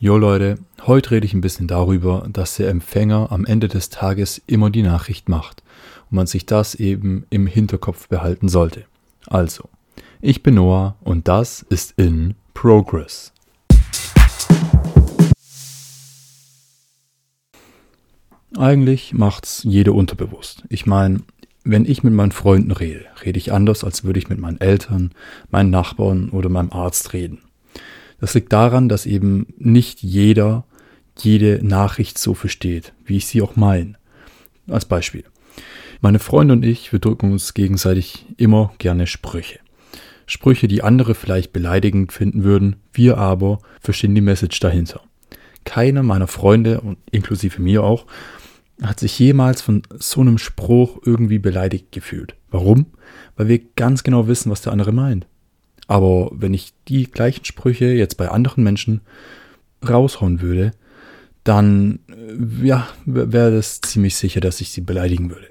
Jo Leute, heute rede ich ein bisschen darüber, dass der Empfänger am Ende des Tages immer die Nachricht macht und man sich das eben im Hinterkopf behalten sollte. Also, ich bin Noah und das ist in Progress. Eigentlich macht's jeder unterbewusst. Ich meine, wenn ich mit meinen Freunden rede, rede ich anders, als würde ich mit meinen Eltern, meinen Nachbarn oder meinem Arzt reden. Das liegt daran, dass eben nicht jeder jede Nachricht so versteht, wie ich sie auch meine. Als Beispiel. Meine Freunde und ich, wir drücken uns gegenseitig immer gerne Sprüche. Sprüche, die andere vielleicht beleidigend finden würden, wir aber verstehen die Message dahinter. Keiner meiner Freunde, und inklusive mir auch, hat sich jemals von so einem Spruch irgendwie beleidigt gefühlt. Warum? Weil wir ganz genau wissen, was der andere meint. Aber wenn ich die gleichen Sprüche jetzt bei anderen Menschen raushauen würde, dann äh, ja, wäre es ziemlich sicher, dass ich sie beleidigen würde.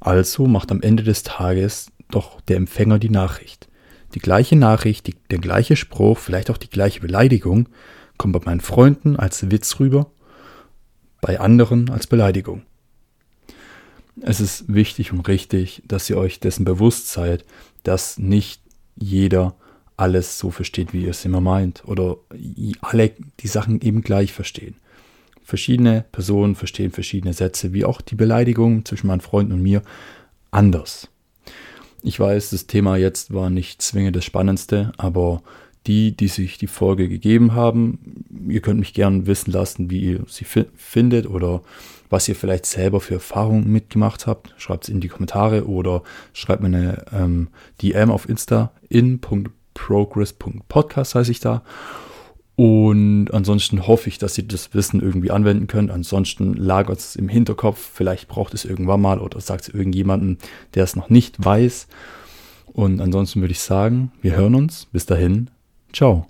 Also macht am Ende des Tages doch der Empfänger die Nachricht. Die gleiche Nachricht, die, der gleiche Spruch, vielleicht auch die gleiche Beleidigung, kommt bei meinen Freunden als Witz rüber, bei anderen als Beleidigung. Es ist wichtig und richtig, dass ihr euch dessen bewusst seid, dass nicht jeder alles so versteht, wie ihr es immer meint. Oder alle die Sachen eben gleich verstehen. Verschiedene Personen verstehen verschiedene Sätze, wie auch die Beleidigung zwischen meinen Freunden und mir anders. Ich weiß, das Thema jetzt war nicht zwingend das Spannendste, aber die, die sich die Folge gegeben haben, ihr könnt mich gerne wissen lassen, wie ihr sie findet oder was ihr vielleicht selber für Erfahrungen mitgemacht habt. Schreibt es in die Kommentare oder schreibt mir eine ähm, DM auf Insta in.progress.podcast heiße ich da. Und ansonsten hoffe ich, dass ihr das Wissen irgendwie anwenden könnt. Ansonsten lagert es im Hinterkopf. Vielleicht braucht es irgendwann mal oder sagt es irgendjemandem, der es noch nicht weiß. Und ansonsten würde ich sagen, wir hören uns. Bis dahin. Ciao.